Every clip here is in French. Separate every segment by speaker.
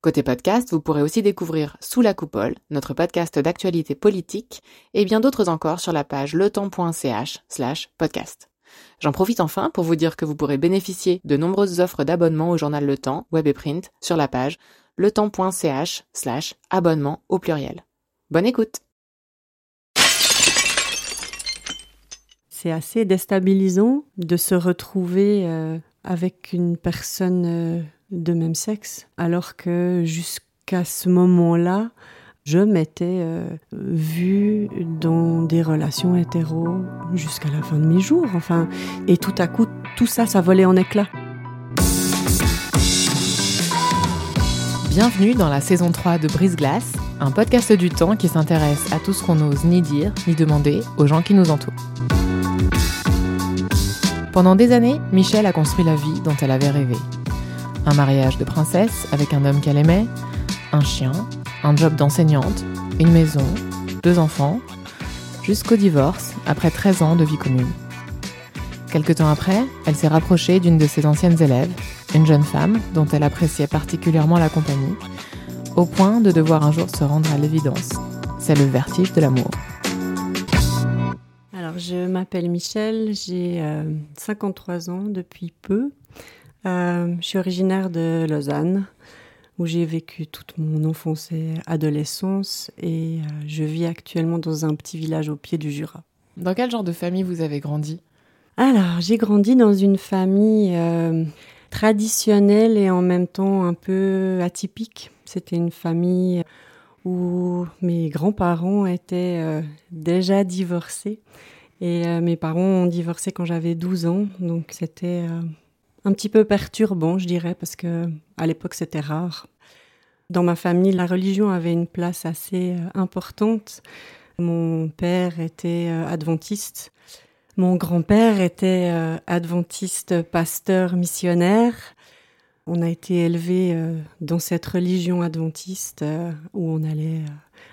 Speaker 1: Côté podcast, vous pourrez aussi découvrir Sous la coupole, notre podcast d'actualité politique, et bien d'autres encore sur la page letemps.ch slash podcast. J'en profite enfin pour vous dire que vous pourrez bénéficier de nombreuses offres d'abonnement au journal Le Temps, web et print, sur la page letemps.ch slash abonnement au pluriel. Bonne écoute
Speaker 2: C'est assez déstabilisant de se retrouver euh, avec une personne euh, de même sexe, alors que jusqu'à ce moment-là, je m'étais euh, vue dans des relations hétéros jusqu'à la fin de mes jours. Enfin, et tout à coup, tout ça, ça volait en éclats.
Speaker 1: Bienvenue dans la saison 3 de Brise Glace, un podcast du temps qui s'intéresse à tout ce qu'on n'ose ni dire ni demander aux gens qui nous entourent. Pendant des années, Michelle a construit la vie dont elle avait rêvé un mariage de princesse avec un homme qu'elle aimait, un chien, un job d'enseignante, une maison, deux enfants, jusqu'au divorce après 13 ans de vie commune. Quelque temps après, elle s'est rapprochée d'une de ses anciennes élèves, une jeune femme dont elle appréciait particulièrement la compagnie, au point de devoir un jour se rendre à l'évidence. C'est le vertige de l'amour.
Speaker 2: Alors, je m'appelle Michel, j'ai 53 euh, ans depuis peu. Euh, je suis originaire de Lausanne, où j'ai vécu toute mon enfance et adolescence, et euh, je vis actuellement dans un petit village au pied du Jura.
Speaker 1: Dans quel genre de famille vous avez grandi?
Speaker 2: Alors, j'ai grandi dans une famille euh, traditionnelle et en même temps un peu atypique. C'était une famille où mes grands-parents étaient déjà divorcés. Et mes parents ont divorcé quand j'avais 12 ans, donc c'était un petit peu perturbant, je dirais, parce que à l'époque c'était rare. Dans ma famille, la religion avait une place assez euh, importante. Mon père était euh, adventiste. Mon grand-père était euh, adventiste, pasteur, missionnaire. On a été élevés dans cette religion adventiste où on allait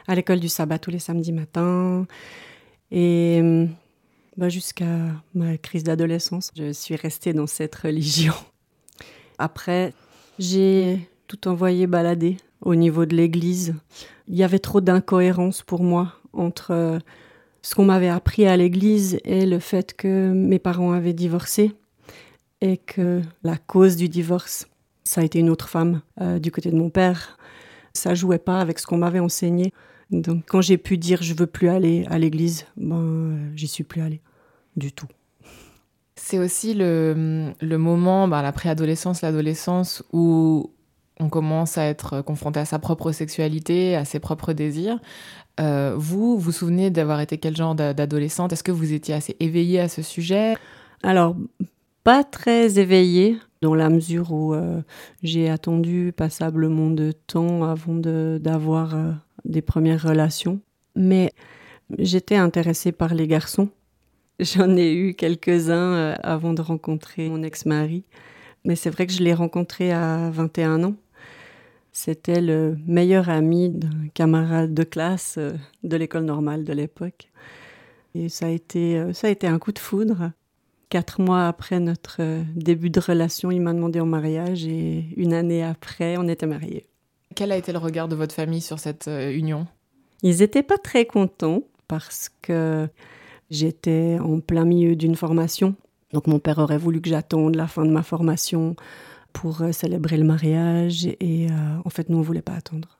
Speaker 2: à l'école du sabbat tous les samedis matins. Et bah, Jusqu'à ma crise d'adolescence, je suis restée dans cette religion. Après, j'ai tout envoyé balader au niveau de l'église. Il y avait trop d'incohérence pour moi entre euh, ce qu'on m'avait appris à l'église et le fait que mes parents avaient divorcé et que la cause du divorce, ça a été une autre femme euh, du côté de mon père. Ça jouait pas avec ce qu'on m'avait enseigné. Donc quand j'ai pu dire je veux plus aller à l'église, ben j'y suis plus allée du tout.
Speaker 1: C'est aussi le, le moment, ben, la préadolescence, l'adolescence, où on commence à être confronté à sa propre sexualité, à ses propres désirs. Euh, vous, vous souvenez d'avoir été quel genre d'adolescente? Est-ce que vous étiez assez éveillée à ce sujet?
Speaker 2: Alors, pas très éveillée, dans la mesure où euh, j'ai attendu passablement de temps avant d'avoir euh, des premières relations. Mais j'étais intéressée par les garçons. J'en ai eu quelques-uns euh, avant de rencontrer mon ex-mari. Mais c'est vrai que je l'ai rencontré à 21 ans. C'était le meilleur ami d'un camarade de classe euh, de l'école normale de l'époque. Et ça a, été, euh, ça a été un coup de foudre. Quatre mois après notre début de relation, il m'a demandé en mariage et une année après, on était mariés.
Speaker 1: Quel a été le regard de votre famille sur cette union?
Speaker 2: Ils n'étaient pas très contents parce que J'étais en plein milieu d'une formation. Donc mon père aurait voulu que j'attende la fin de ma formation pour euh, célébrer le mariage et euh, en fait nous on voulait pas attendre.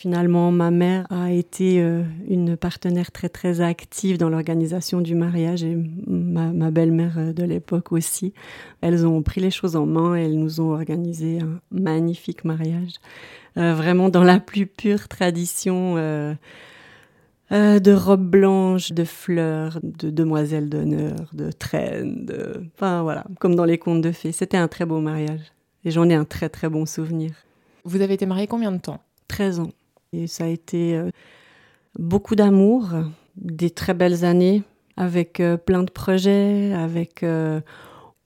Speaker 2: Finalement, ma mère a été euh, une partenaire très très active dans l'organisation du mariage et ma, belle-mère de l'époque aussi. Elles ont pris les choses en main et elles nous ont organisé un magnifique mariage, vraiment dans la plus pure tradition euh, de robes blanches, de fleurs, de demoiselles d'honneur, de traînes, de... Enfin voilà, comme dans les contes de fées. C'était un très beau mariage. Et j'en ai un très très bon souvenir.
Speaker 1: Vous avez été mariée combien de temps?
Speaker 2: 13 ans. Et ça a été euh, beaucoup d'amour, des très belles années, avec plein de projets, avec...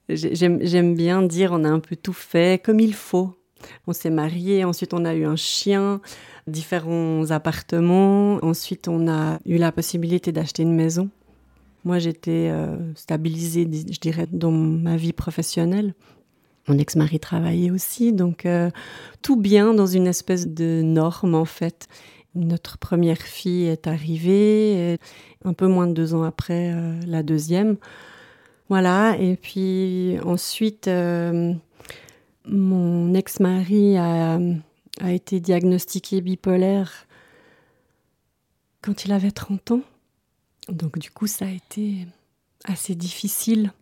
Speaker 2: J'aime bien dire, on a un peu tout fait comme il faut. On s'est marié, ensuite on a eu un chien, différents appartements. Ensuite, on a eu la possibilité d'acheter une maison. Moi, j'étais euh, stabilisée, je dirais, dans ma vie professionnelle. Mon ex-mari travaillait aussi, donc euh, tout bien dans une espèce de norme en fait. Notre première fille est arrivée, un peu moins de deux ans après euh, la deuxième. Voilà, et puis ensuite, mon ex-mari a a été diagnostiqué bipolaire quand il avait 30 ans. Donc du coup, ça a été assez difficile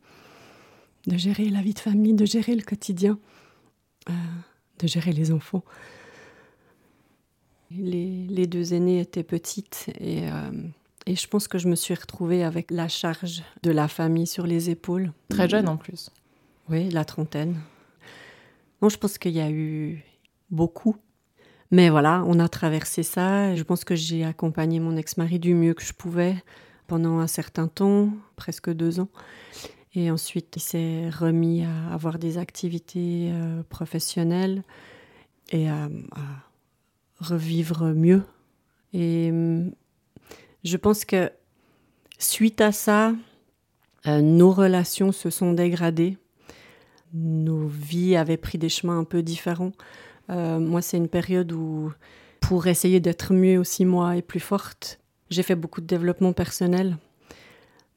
Speaker 2: de gérer la vie de famille, de gérer le quotidien, euh, de gérer les enfants. Les, deux aînés étaient petites et, euh, et, je pense que je me suis retrouvée avec la charge de la famille sur les épaules.
Speaker 1: Très jeune en plus.
Speaker 2: Oui, la trentaine. Non, je pense qu'il y a eu, beaucoup. Mais voilà, on a traversé ça. Je pense que j'ai accompagné mon ex-mari du mieux que je pouvais pendant un certain temps, presque deux ans. Et ensuite, il s'est remis à avoir des activités euh, professionnelles et à, revivre mieux. Et hum, je pense que suite à ça, euh, nos relations se sont dégradées nos vies avaient pris des chemins un peu différents. Euh, moi, c'est une période où, pour essayer d'être mieux aussi moi et plus forte, j'ai fait beaucoup de développement personnel.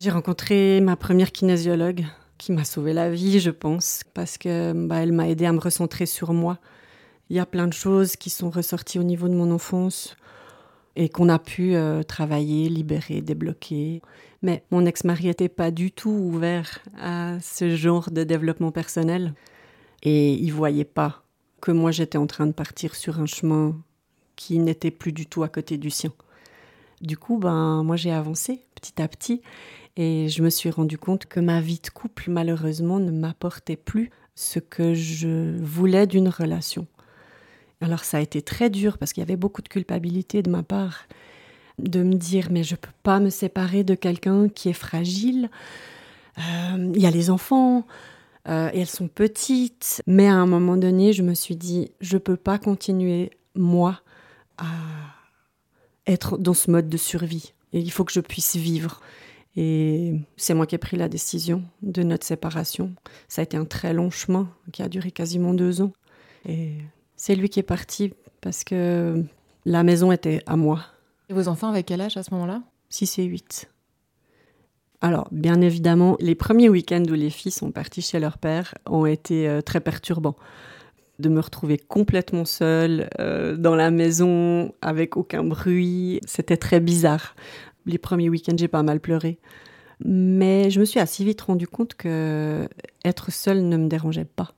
Speaker 2: J'ai rencontré ma première kinésiologue qui m'a sauvé la vie, je pense, parce que bah, elle m'a aidé à me recentrer sur moi. Il y a plein de choses qui sont ressorties au niveau de mon enfance et qu'on a pu euh, travailler, libérer, débloquer. Mais mon ex-mari n'était pas du tout ouvert à ce genre de développement personnel et il voyait pas que moi j'étais en train de partir sur un chemin qui n'était plus du tout à côté du sien. Du coup, ben moi j'ai avancé petit à petit et je me suis rendu compte que ma vie de couple malheureusement ne m'apportait plus ce que je voulais d'une relation. Alors ça a été très dur parce qu'il y avait beaucoup de culpabilité de ma part de me dire mais je peux pas me séparer de quelqu'un qui est fragile. Euh, il y a les enfants euh, et elles sont petites, mais à un moment donné, je me suis dit je peux pas continuer moi à être dans ce mode de survie. Et il faut que je puisse vivre. Et c'est moi qui ai pris la décision de notre séparation. Ça a été un très long chemin qui a duré quasiment deux ans. Et c'est lui qui est parti parce que la maison était à moi.
Speaker 1: Et vos enfants avec quel âge à ce moment-là?
Speaker 2: 6 et 8. Alors, bien évidemment, les premiers week-ends où les filles sont parties chez leur père ont été euh, très perturbants. De me retrouver complètement seule euh, dans la maison, avec aucun bruit, c'était très bizarre. Les premiers week-ends, j'ai pas mal pleuré. Mais je me suis assez vite rendu compte que être seule ne me dérangeait pas.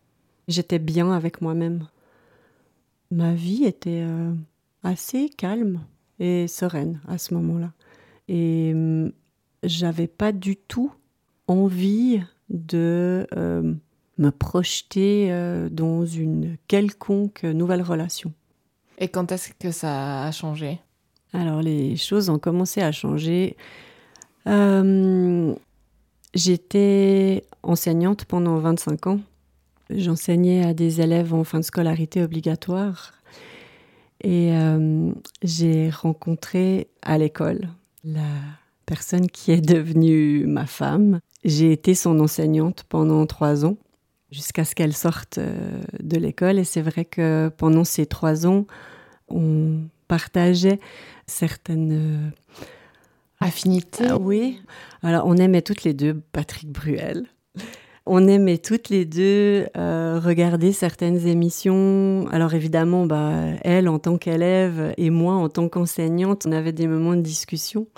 Speaker 2: J'étais bien avec moi-même. Ma vie était euh, assez calme et sereine à ce moment-là. Et hum, j'avais pas du tout envie de euh, me projeter euh, dans une quelconque nouvelle relation.
Speaker 1: Et quand est-ce que ça a changé?
Speaker 2: Alors les choses ont commencé à changer. Hum, j'étais enseignante pendant 25 ans. J'enseignais à des élèves en fin de scolarité obligatoire et euh, j'ai rencontré à l'école la personne qui est devenue ma femme. J'ai été son enseignante pendant trois ans, jusqu'à ce qu'elle sorte euh, de l'école. Et c'est vrai que pendant ces trois ans, on partageait certaines euh,
Speaker 1: affinités.
Speaker 2: Ah oui. Alors, on aimait toutes les deux Patrick Bruel. On aimait toutes les deux euh, regarder certaines émissions. Alors évidemment, bah, elle en tant qu'élève et moi en tant qu'enseignante, on avait des moments de discussion.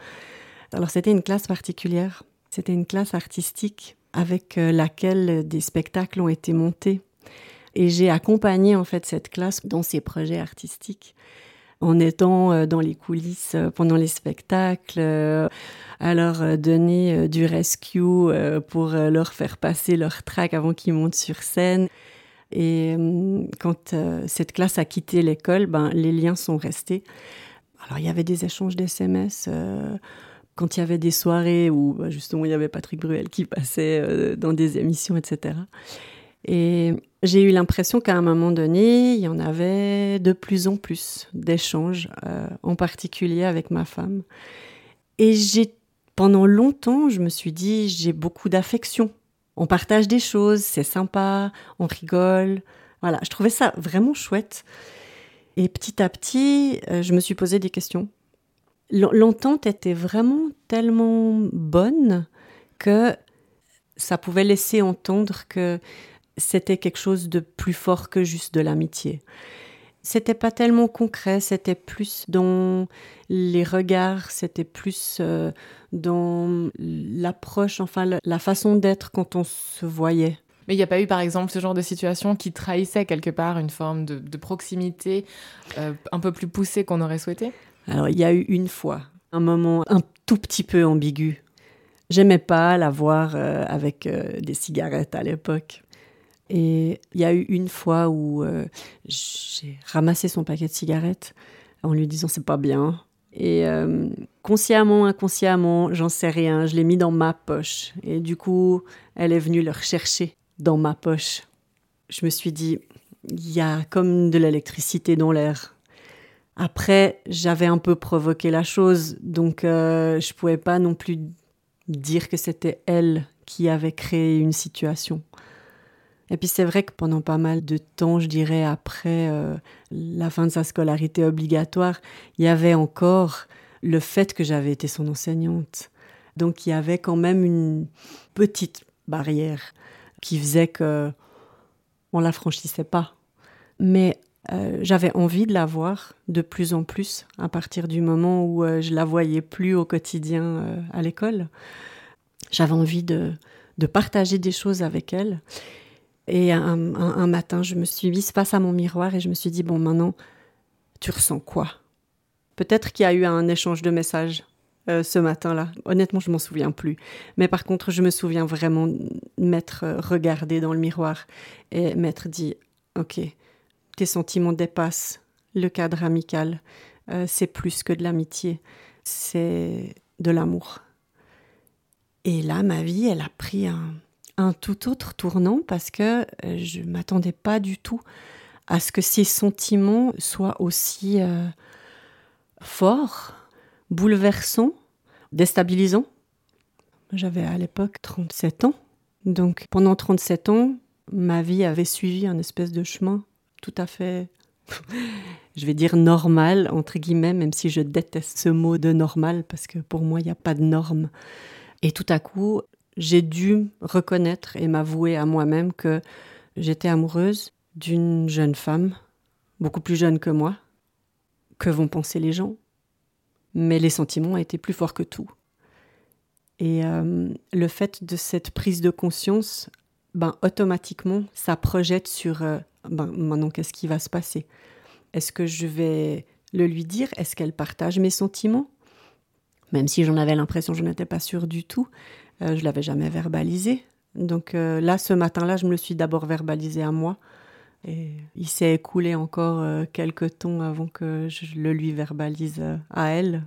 Speaker 2: Alors c'était une classe particulière. C'était une classe artistique avec euh, laquelle des spectacles ont été montés. Et j'ai accompagné en fait cette classe dans ses projets artistiques en étant euh, dans les coulisses euh, pendant les spectacles, à leur donner du rescue pour leur faire passer leur track avant qu'ils montent sur scène. Et quand cette classe a quitté l'école, ben, les liens sont restés. Alors il y avait des échanges d'SMS quand il y avait des soirées où bah, justement il y avait Patrick Bruel qui passait euh, dans des émissions, etc. Et j'ai eu l'impression qu'à un moment donné, il y en avait de plus en plus d'échanges, euh, en particulier avec ma femme. Et j'ai, pendant longtemps, je me suis dit, j'ai beaucoup d'affection. On partage des choses, c'est sympa, on rigole. Voilà, je trouvais ça vraiment chouette. Et petit à petit, euh, je me suis posé des questions. L'entente était vraiment tellement bonne que ça pouvait laisser entendre que c'était quelque chose de plus fort que juste de l'amitié. C'était pas tellement concret, c'était plus dans les regards, c'était plus euh, dans l'approche, enfin la, façon d'être quand on se voyait.
Speaker 1: Mais il n'y a pas eu, par exemple, ce genre de situation qui trahissait quelque part une forme de, proximité euh, un peu plus poussée qu'on aurait souhaité?
Speaker 2: Alors, il y a eu une fois, un moment un tout petit peu ambigu. J'aimais pas la voir euh, avec des cigarettes à l'époque. Et il y a eu une fois où euh, j'ai ramassé son paquet de cigarettes en lui disant c'est pas bien. Et euh, consciemment, inconsciemment, j'en sais rien, je l'ai mis dans ma poche. Et du coup, elle est venue le rechercher dans ma poche. Je me suis dit, il y a comme de l'électricité dans l'air. Après, j'avais un peu provoqué la chose, donc euh, je pouvais pas non plus dire que c'était elle qui avait créé une situation. Et puis c'est vrai que pendant pas mal de temps, je dirais après euh, la fin de sa scolarité obligatoire, il y avait encore le fait que j'avais été son enseignante. Donc il y avait quand même une petite barrière qui faisait que on la franchissait pas. Mais euh, j'avais envie de la voir de plus en plus à partir du moment où euh, je la voyais plus au quotidien à l'école. J'avais envie de, de partager des choses avec elle. Et un, matin, je me suis mise face à mon miroir et je me suis dit, bon, maintenant, tu ressens quoi? Peut-être qu'il y a eu un échange de messages euh, ce matin-là. Honnêtement, je m'en souviens plus. Mais par contre, je me souviens vraiment m'être regardé dans le miroir et m'être dit, ok, tes sentiments dépassent le cadre amical. Euh, c'est plus que de l'amitié, c'est de l'amour. Et là, ma vie, elle a pris un, tout autre tournant parce que euh, je m'attendais pas du tout à ce que ces sentiments soient aussi euh, forts, bouleversants, déstabilisants. J'avais à l'époque 37 ans. Donc pendant 37 ans, ma vie avait suivi un espèce de chemin tout à fait, je vais dire normal, entre guillemets, même si je déteste ce mot de normal, parce que pour moi, il n'y a pas de normes. Et tout à coup, j'ai dû reconnaître et m'avouer à moi-même que j'étais amoureuse d'une jeune femme, beaucoup plus jeune que moi. Que vont penser les gens? Mais les sentiments étaient plus forts que tout. Et euh, le fait de cette prise de conscience, ben, automatiquement, ça projette sur euh, ben, maintenant qu'est-ce qui va se passer? Est-ce que je vais le lui dire? Est-ce qu'elle partage mes sentiments? Même si j'en avais l'impression, je n'étais pas sûre du tout. Euh, je l'avais jamais verbalisé. Donc euh, là, ce matin-là, je me le suis d'abord verbalisé à moi. Et il s'est écoulé encore euh, quelques temps avant que je le lui verbalise à elle.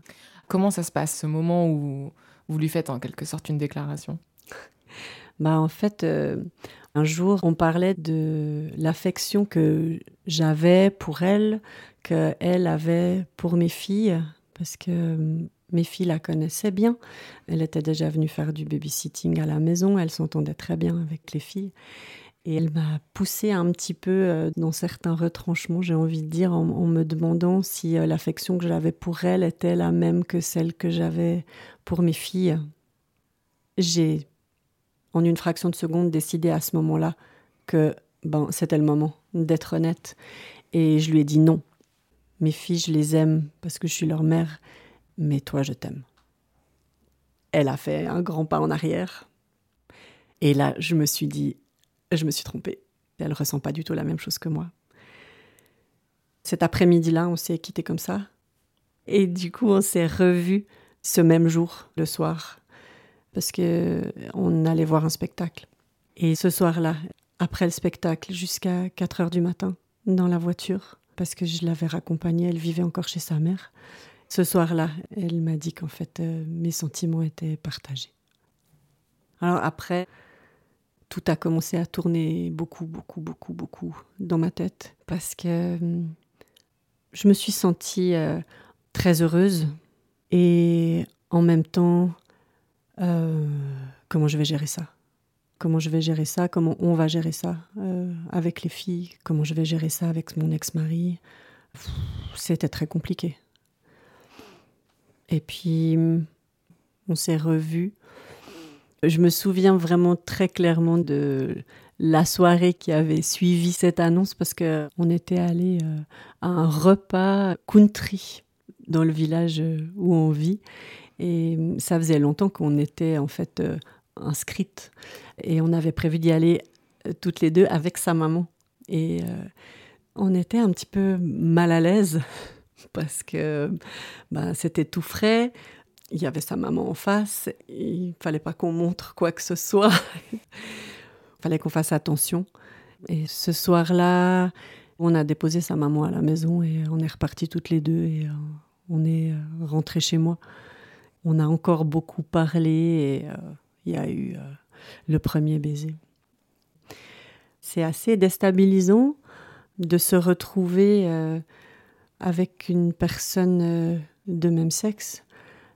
Speaker 1: Comment ça se passe, ce moment où vous lui faites en quelque sorte une déclaration?
Speaker 2: Bah, En fait, un jour, on parlait de l'affection que j'avais pour elle, qu'elle avait pour mes filles, parce que mes filles la connaissaient bien. Elle était déjà venue faire du babysitting à la maison. Elle s'entendait très bien avec les filles. Et elle m'a poussé un petit peu euh, dans certains retranchements, j'ai envie de dire, en, me demandant si euh, l'affection que j'avais pour elle était la même que celle que j'avais pour mes filles. J'ai, en une fraction de seconde, décidé à ce moment-là que ben, c'était le moment d'être honnête. Et je lui ai dit non. Mes filles, je les aime parce que je suis leur mère mais toi, je t'aime. Elle a fait un grand pas en arrière. Et là, je me suis dit, je me suis trompée. Elle ressent pas du tout la même chose que moi. Cet après-midi-là, on s'est quitté comme ça. Et du coup, on s'est revus ce même jour, le soir, parce que on allait voir un spectacle. Et ce soir-là, après le spectacle, jusqu'à 4 heures du matin, dans la voiture, parce que je l'avais raccompagnée, elle vivait encore chez sa mère. Ce soir-là, elle m'a dit qu'en fait, euh, mes sentiments étaient partagés. Alors après, tout a commencé à tourner beaucoup, beaucoup, beaucoup, beaucoup dans ma tête parce que hum, je me suis sentie euh, très heureuse et en même temps, euh, comment je vais gérer ça? Comment je vais gérer ça? Comment on va gérer ça euh, avec les filles? Comment je vais gérer ça avec mon ex-mari? C'était très compliqué. Et puis, on s'est revus. Je me souviens vraiment très clairement de la soirée qui avait suivi cette annonce parce que on était allé euh, à un repas country dans le village où on vit et ça faisait longtemps qu'on était en fait euh, inscrites et on avait prévu d'y aller euh, toutes les deux avec sa maman et on était un petit peu mal à l'aise parce que ben, c'était tout frais. Il y avait sa maman en face. Il fallait pas qu'on montre quoi que ce soit. il fallait qu'on fasse attention. Et ce soir-là, on a déposé sa maman à la maison et on est repartis toutes les deux et euh, on est euh, rentrés chez moi. On a encore beaucoup parlé et euh, il y a eu le premier baiser. C'est assez déstabilisant de se retrouver avec une personne euh, de même sexe,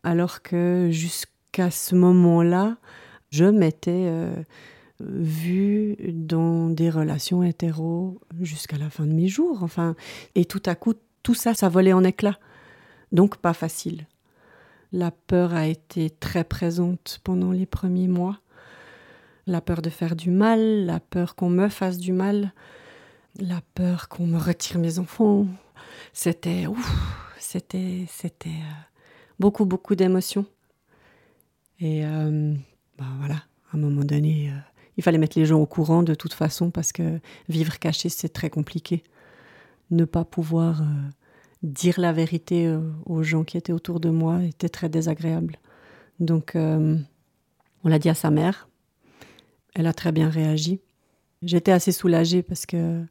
Speaker 2: alors que jusqu'à ce moment-là, je m'étais euh, vue dans des relations hétéros jusqu'à la fin de mes jours. Enfin, et tout à coup, tout ça, ça volait en éclats. Donc pas facile. La peur a été très présente pendant les premiers mois. La peur de faire du mal, la peur qu'on me fasse du mal, la peur qu'on me retire mes enfants, c'était c'était c'était euh, beaucoup beaucoup d'émotions. Et bah voilà, à un moment donné, euh, il fallait mettre les gens au courant de toute façon parce que vivre caché c'est très compliqué. Ne pas pouvoir dire la vérité aux gens qui étaient autour de moi était très désagréable. Donc on l'a dit à sa mère. Elle a très bien réagi. J'étais assez soulagée parce que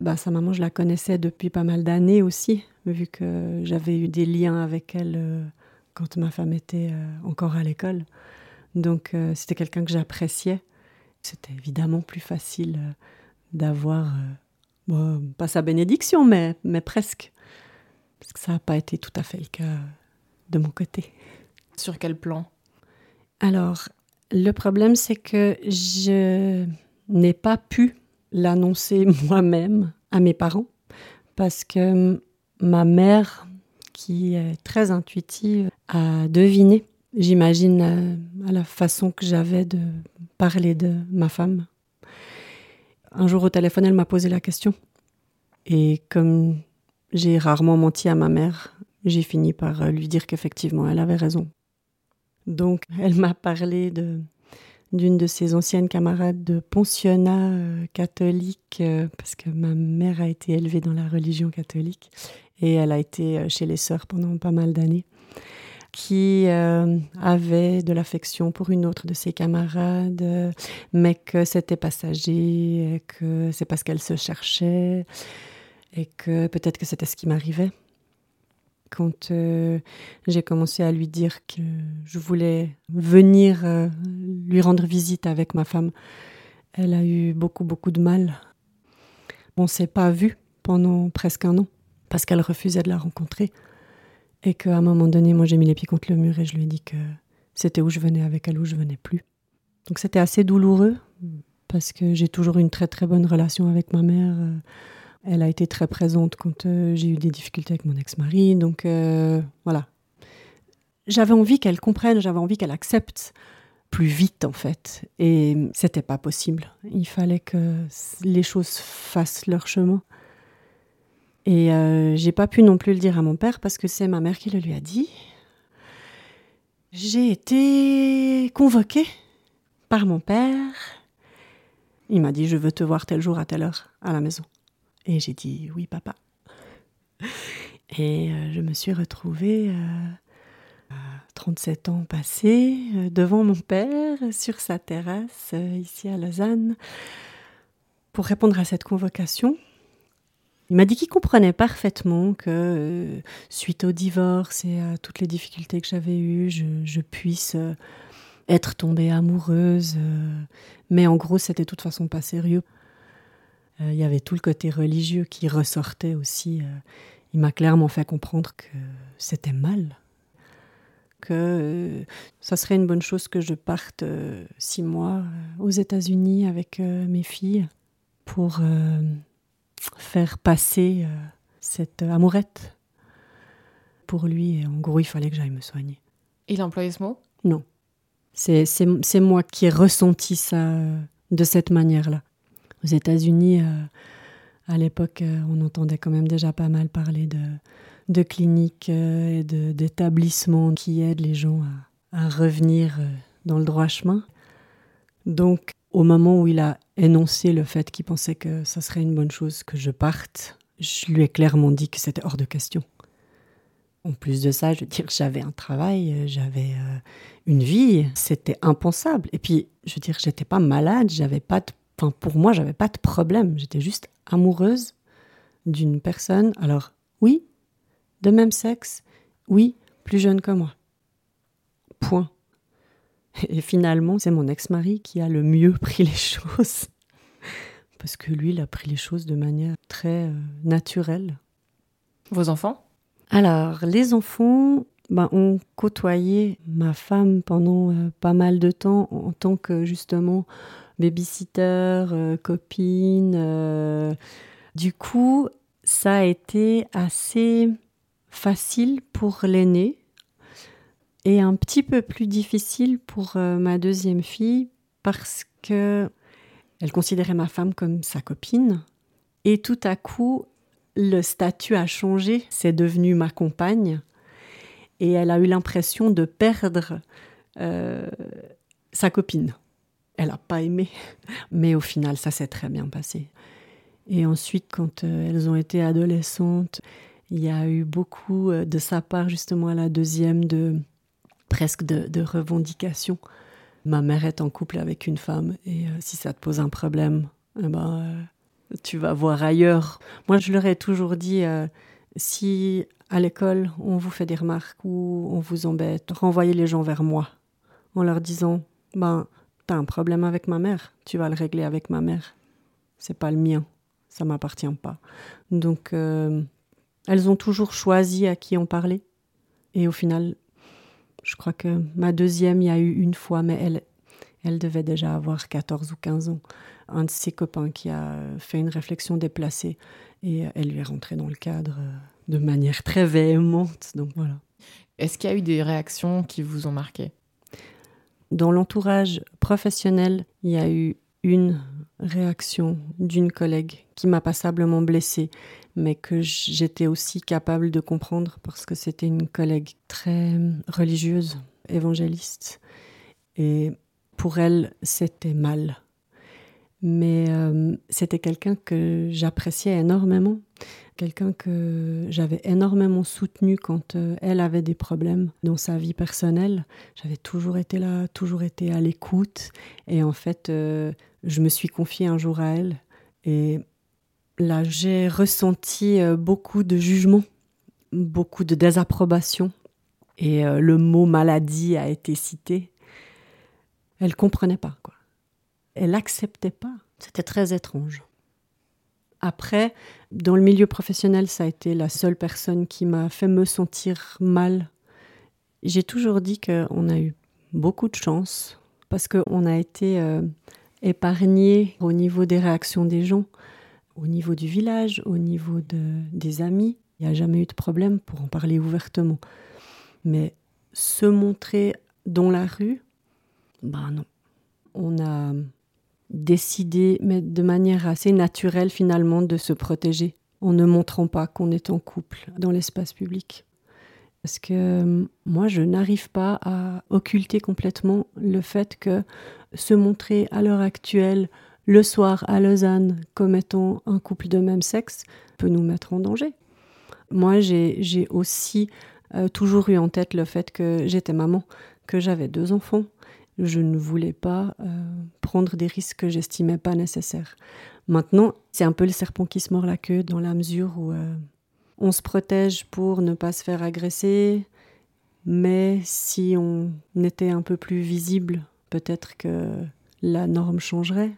Speaker 2: bah, sa maman, je la connaissais depuis pas mal d'années aussi, vu que j'avais eu des liens avec elle euh, quand ma femme était euh, encore à l'école. Donc euh, c'était quelqu'un que j'appréciais. C'était évidemment plus facile d'avoir, pas sa bénédiction, mais, mais presque. Parce que ça n'a pas été tout à fait le cas de mon côté.
Speaker 1: Sur quel plan?
Speaker 2: Alors, le problème, c'est que je n'ai pas pu l'annoncer moi-même à mes parents parce que ma mère, qui est très intuitive, a deviné, j'imagine, euh, à la façon que j'avais de parler de ma femme. Un jour au téléphone, elle m'a posé la question. Et comme j'ai rarement menti à ma mère, j'ai fini par lui dire qu'effectivement, elle avait raison. Donc, elle m'a parlé d'une de ses anciennes camarades de pensionnat euh, catholique, euh, parce que ma mère a été élevée dans la religion catholique et elle a été euh, chez les sœurs pendant pas mal d'années, qui avait de l'affection pour une autre de ses camarades, mais que c'était passager, que c'est parce qu'elle se cherchait, et que peut-être que c'était ce qui m'arrivait quand euh, j'ai commencé à lui dire que je voulais venir euh, lui rendre visite avec ma femme, elle a eu beaucoup, beaucoup de mal. On ne s'est pas vu pendant presque un an parce qu'elle refusait de la rencontrer. Et qu'à un moment donné, moi j'ai mis les pieds contre le mur et je lui ai dit que c'était où je venais avec elle, où je venais plus. Donc c'était assez douloureux parce que j'ai toujours une très très bonne relation avec ma mère. Euh, elle a été très présente quand euh, j'ai eu des difficultés avec mon ex-mari. Donc euh, voilà. J'avais envie qu'elle comprenne, j'avais envie qu'elle accepte plus vite en fait. Et c'était pas possible. Il fallait que les choses fassent leur chemin. Et euh, j'ai pas pu non plus le dire à mon père parce que c'est ma mère qui le lui a dit. J'ai été convoquée par mon père. Il m'a dit Je veux te voir tel jour à telle heure à la maison. Et j'ai dit oui papa. Et euh, je me suis retrouvée euh, 37 ans passés euh, devant mon père sur sa terrasse euh, ici à Lausanne pour répondre à cette convocation. Il m'a dit qu'il comprenait parfaitement que euh, suite au divorce et à toutes les difficultés que j'avais eues, je, puisse euh, être tombée amoureuse. Euh, mais en gros, c'était de toute façon pas sérieux. Il y avait tout le côté religieux qui ressortait aussi. il m'a clairement fait comprendre que c'était mal. Que ça serait une bonne chose que je parte six mois aux États-Unis avec mes filles pour faire passer euh, cette amourette pour lui. En gros, il fallait que j'aille me soigner.
Speaker 1: Il a employé ce mot?
Speaker 2: Non. C'est moi qui ai ressenti ça euh, de cette manière-là. Aux États-Unis, euh, à l'époque, on entendait quand même déjà pas mal parler de, de cliniques et d'établissements qui aident les gens à, revenir dans le droit chemin. Donc, au moment où il a énoncé le fait qu'il pensait que ça serait une bonne chose que je parte, je lui ai clairement dit que c'était hors de question. En plus de ça, je veux dire, j'avais un travail, j'avais euh, une vie, c'était impensable. Et puis, je veux dire, j'étais pas malade, j'avais pas de, enfin, pour moi, j'avais pas de problème. J'étais juste amoureuse d'une personne. Alors, oui, de même sexe, oui, plus jeune que moi. Point. Et finalement, c'est mon ex-mari qui a le mieux pris les choses. Parce que lui, il a pris les choses de manière très euh, naturelle.
Speaker 1: Vos enfants?
Speaker 2: Alors, les enfants ben, ont côtoyé ma femme pendant euh, pas mal de temps en tant que justement babysitter, euh, copine. Du coup, ça a été assez facile pour l'aîné et un petit peu plus difficile pour euh, ma deuxième fille parce que elle considérait ma femme comme sa copine et tout à coup le statut a changé, c'est devenu ma compagne et elle a eu l'impression de perdre euh, sa copine. Elle n'a pas aimé, mais au final ça s'est très bien passé. Et ensuite quand euh, elles ont été adolescentes, il y a eu beaucoup de sa part justement à la deuxième de presque de, revendication. Ma mère est en couple avec une femme et euh, si ça te pose un problème, eh ben, euh, tu vas voir ailleurs. Moi, je leur ai toujours dit, euh, si à l'école on vous fait des remarques ou on vous embête, renvoyez les gens vers moi en leur disant, ben, un problème avec ma mère, tu vas le régler avec ma mère. C'est pas le mien, ça m'appartient pas. Donc, elles ont toujours choisi à qui en parler. Et au final, je crois que ma deuxième, il y a eu une fois, mais elle, elle devait déjà avoir 14 ou 15 ans. Un de ses copains qui a fait une réflexion déplacée et elle lui est rentrée dans le cadre euh, de manière très véhémente. Donc voilà.
Speaker 1: Est-ce qu'il y a eu des réactions qui vous ont marqué?
Speaker 2: Dans l'entourage professionnel, il y a eu une réaction d'une collègue qui m'a passablement blessée, mais que j'étais aussi capable de comprendre parce que c'était une collègue très religieuse, évangéliste. Et pour elle, c'était mal. Mais euh, c'était quelqu'un que j'appréciais énormément, quelqu'un que j'avais énormément soutenu quand euh, elle avait des problèmes dans sa vie personnelle. J'avais toujours été là, toujours été à l'écoute. Et en fait, euh, je me suis confiée un jour à elle. Et là, j'ai ressenti beaucoup de jugement, beaucoup de désapprobation. Et le mot maladie a été cité. Elle comprenait pas, quoi. Elle acceptait pas. C'était très étrange. Après, dans le milieu professionnel, ça a été la seule personne qui m'a fait me sentir mal. J'ai toujours dit qu'on a eu beaucoup de chance parce qu'on a été euh, épargné au niveau des réactions des gens au niveau du village, au niveau de, des amis. Il n'y a jamais eu de problème pour en parler ouvertement. Mais se montrer dans la rue, ben non. On a décidé, mais de manière assez naturelle finalement, de se protéger en ne montrant pas qu'on est en couple dans l'espace public. Parce que euh, moi, je n'arrive pas à occulter complètement le fait que se montrer à l'heure actuelle le soir à Lausanne comme étant un couple de même sexe peut nous mettre en danger. Moi, j'ai aussi euh, toujours eu en tête le fait que j'étais maman, que j'avais deux enfants. Je ne voulais pas euh, prendre des risques que j'estimais pas nécessaires. Maintenant, c'est un peu le serpent qui se mord la queue dans la mesure où euh, on se protège pour ne pas se faire agresser, mais si on était un peu plus visible, peut-être que la norme changerait.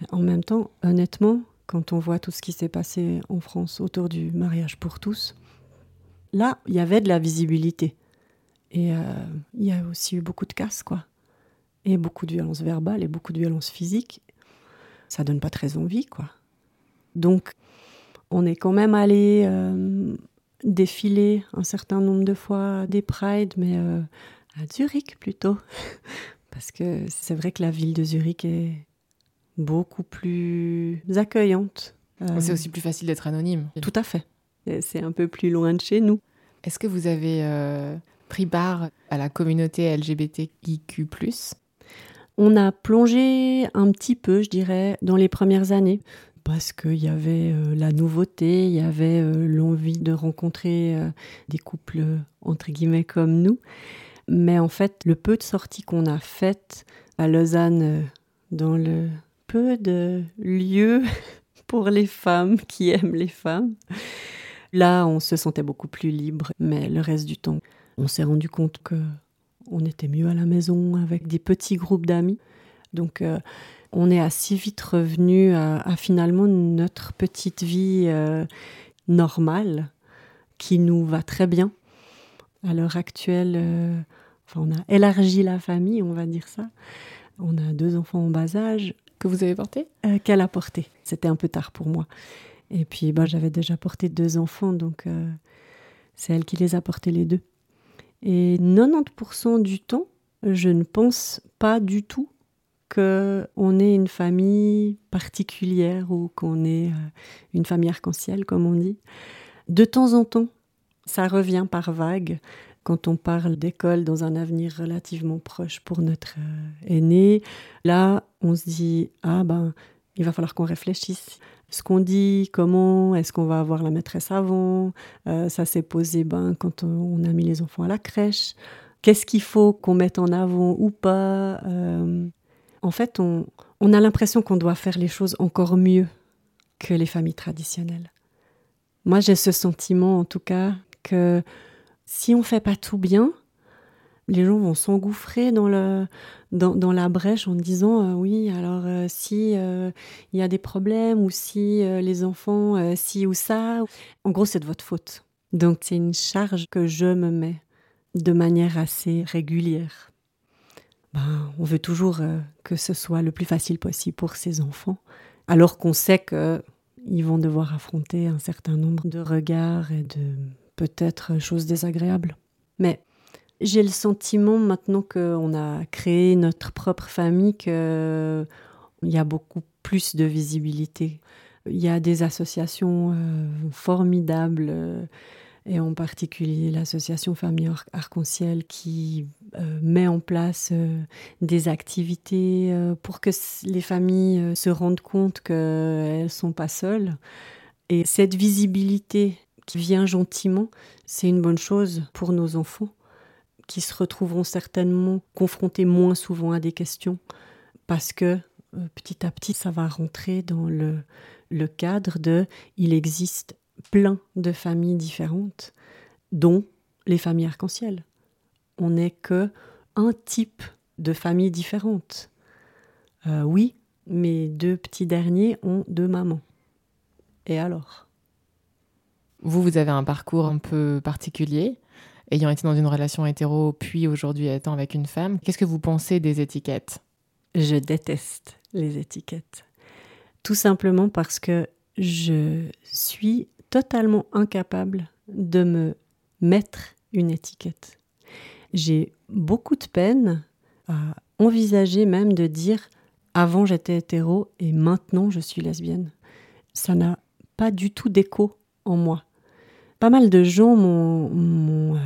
Speaker 2: Mais en même temps, honnêtement, quand on voit tout ce qui s'est passé en France autour du mariage pour tous, là, il y avait de la visibilité. Et euh, il y a aussi eu beaucoup de casse, quoi. Et beaucoup de violence verbale et beaucoup de violence physique. Ça donne pas très envie, quoi. Donc, on est quand même allé euh, défiler un certain nombre de fois des prides, mais euh, à Zurich plutôt. Parce que c'est vrai que la ville de Zurich est beaucoup plus accueillante.
Speaker 1: C'est aussi plus facile d'être anonyme.
Speaker 2: Tout à fait. C'est un peu plus loin de chez nous.
Speaker 1: Est-ce que vous avez euh, pris part à la communauté LGBTIQ
Speaker 2: On a plongé un petit peu, je dirais, dans les premières années. Parce qu'il y avait euh, la nouveauté, il y avait euh, l'envie de rencontrer des couples entre guillemets comme nous. Mais en fait, le peu de sorties qu'on a faites à Lausanne, dans le peu de lieux pour les femmes qui aiment les femmes. Là, on se sentait beaucoup plus libre, mais le reste du temps, on s'est rendu compte que on était mieux à la maison avec des petits groupes d'amis. Donc, euh, on est assez vite revenu à, finalement notre petite vie euh, normale qui nous va très bien. À l'heure actuelle, euh, enfin, on a élargi la famille, on va dire ça. On a deux enfants en bas âge.
Speaker 1: Que vous avez porté?
Speaker 2: Qu'elle a porté. C'était un peu tard pour moi. Et puis, bah, j'avais déjà porté deux enfants, donc c'est elle qui les a portés les deux. Et 90% du temps, je ne pense pas du tout qu'on est une famille particulière ou qu'on est euh, une famille arc-en-ciel, comme on dit. De temps en temps, ça revient par vagues quand on parle d'école dans un avenir relativement proche pour notre euh, aîné, là, on se dit ah ben il va falloir qu'on réfléchisse. Ce qu'on dit, comment, est-ce qu'on va avoir la maîtresse avant euh, Ça s'est posé ben, quand on a mis les enfants à la crèche. Qu'est-ce qu'il faut qu'on mette en avant ou pas euh, En fait, on, on a l'impression qu'on doit faire les choses encore mieux que les familles traditionnelles. Moi, j'ai ce sentiment, en tout cas, que si on fait pas tout bien, les gens vont s'engouffrer dans, le, dans, la brèche en disant euh, oui, alors euh, si euh, il y a des problèmes ou si les enfants, si ou ça, en gros, c'est de votre faute. Donc, c'est une charge que je me mets de manière assez régulière. Ben, on veut toujours que ce soit le plus facile possible pour ces enfants, alors qu'on sait qu'ils vont devoir affronter un certain nombre de regards et de peut-être chose désagréable. Mais j'ai le sentiment maintenant qu'on a créé notre propre famille qu'il y a beaucoup plus de visibilité. Il y a des associations euh, formidables, euh, et en particulier l'association Famille Arc-en-Ciel qui euh, met en place des activités pour que les familles se rendent compte qu'elles ne sont pas seules. Et cette visibilité qui vient gentiment, c'est une bonne chose pour nos enfants qui se retrouveront certainement confrontés moins souvent à des questions parce que euh, petit à petit ça va rentrer dans le, cadre de il existe plein de familles différentes dont les familles arc-en-ciel. On n'est que un type de famille différente. Euh, oui, mes deux petits derniers ont deux mamans. Et alors?
Speaker 1: Vous, vous avez un parcours un peu particulier, ayant été dans une relation hétéro, puis aujourd'hui étant avec une femme. Qu'est-ce que vous pensez des étiquettes?
Speaker 2: Je déteste les étiquettes. Tout simplement parce que je suis totalement incapable de me mettre une étiquette. J'ai beaucoup de peine à envisager même de dire avant j'étais hétéro et maintenant je suis lesbienne. Ça n'a pas du tout d'écho en moi pas mal de gens m'ont euh,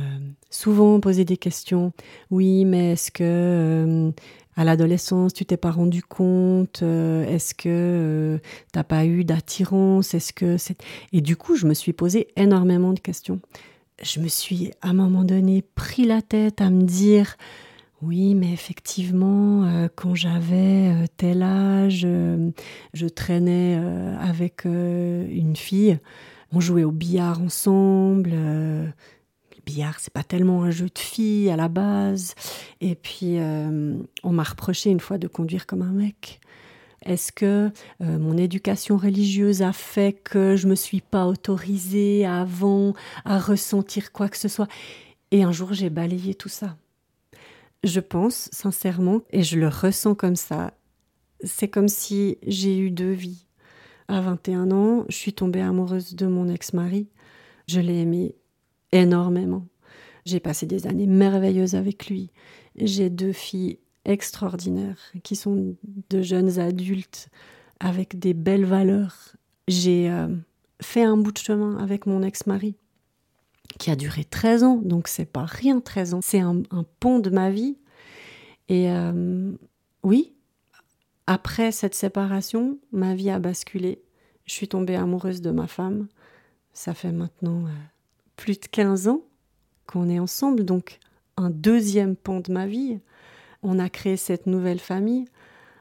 Speaker 2: souvent posé des questions. Oui, mais est-ce que euh, à l'adolescence tu t'es pas rendu compte euh, Est-ce que t'as pas eu d'attirance Est-ce que c'est Et du coup, je me suis posé énormément de questions. Je me suis à un moment donné pris la tête à me dire Oui, mais effectivement, euh, quand j'avais euh, tel âge, euh, je traînais avec une fille. On jouait au billard ensemble. le billard, c'est pas tellement un jeu de filles à la base. Et puis, on m'a reproché une fois de conduire comme un mec. Est-ce que mon éducation religieuse a fait que je me suis pas autorisée avant à ressentir quoi que ce soit? Et un jour, j'ai balayé tout ça. Je pense sincèrement, et je le ressens comme ça, c'est comme si j'ai eu deux vies. À 21 ans, je suis tombée amoureuse de mon ex-mari. Je l'ai aimé énormément. J'ai passé des années merveilleuses avec lui. J'ai deux filles extraordinaires qui sont de jeunes adultes avec des belles valeurs. J'ai euh, fait un bout de chemin avec mon ex-mari qui a duré 13 ans, donc c'est pas rien 13 ans, c'est un, pont de ma vie. Et euh, oui, après cette séparation, ma vie a basculé. Je suis tombée amoureuse de ma femme. Ça fait maintenant euh, plus de 15 ans qu'on est ensemble, donc un deuxième pont de ma vie. On a créé cette nouvelle famille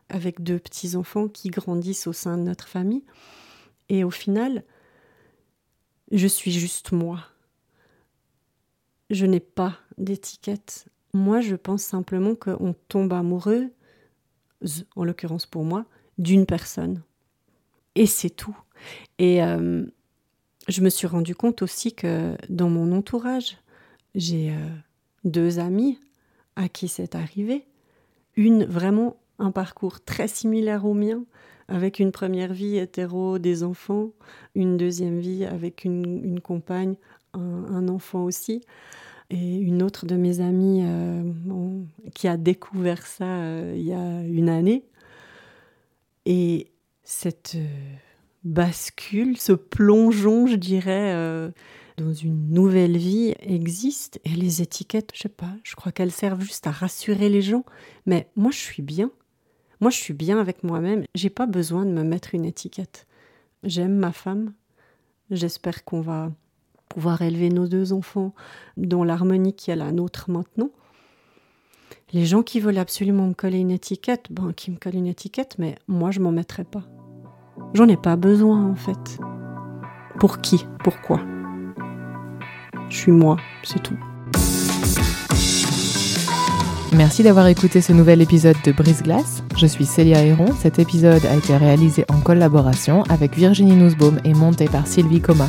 Speaker 2: avec deux petits-enfants qui grandissent au sein de notre famille. Et au final, je suis juste moi je n'ai pas d'étiquette. Moi, je pense simplement qu'on tombe amoureux, en l'occurrence pour moi, d'une personne. Et c'est tout. Et euh, je me suis rendu compte aussi que dans mon entourage, j'ai euh, deux amis à qui c'est arrivé. Une, vraiment, un parcours très similaire au mien, avec une première vie hétéro, des enfants, une deuxième vie avec une, compagne, un, enfant aussi. Et une autre de mes amies euh, qui a découvert ça euh, il y a une année. Et cette euh, bascule, ce plongeon, je dirais, dans une nouvelle vie existe. Et les étiquettes, je sais pas, je crois qu'elles servent juste à rassurer les gens. Mais moi, je suis bien. Moi, je suis bien avec moi-même. J'ai pas besoin de me mettre une étiquette. J'aime ma femme. J'espère qu'on va pouvoir élever nos deux enfants dans l'harmonie qui est la nôtre maintenant. Les gens qui veulent absolument me coller une étiquette, ben qui me collent une étiquette, mais moi je m'en mettrai pas. J'en ai pas besoin en fait. Pour qui? Pourquoi? Je suis moi, c'est tout.
Speaker 1: Merci d'avoir écouté ce nouvel épisode de Brise Glace. Je suis Célia Héron. Cet épisode a été réalisé en collaboration avec Virginie Nussbaum et monté par Sylvie Coma.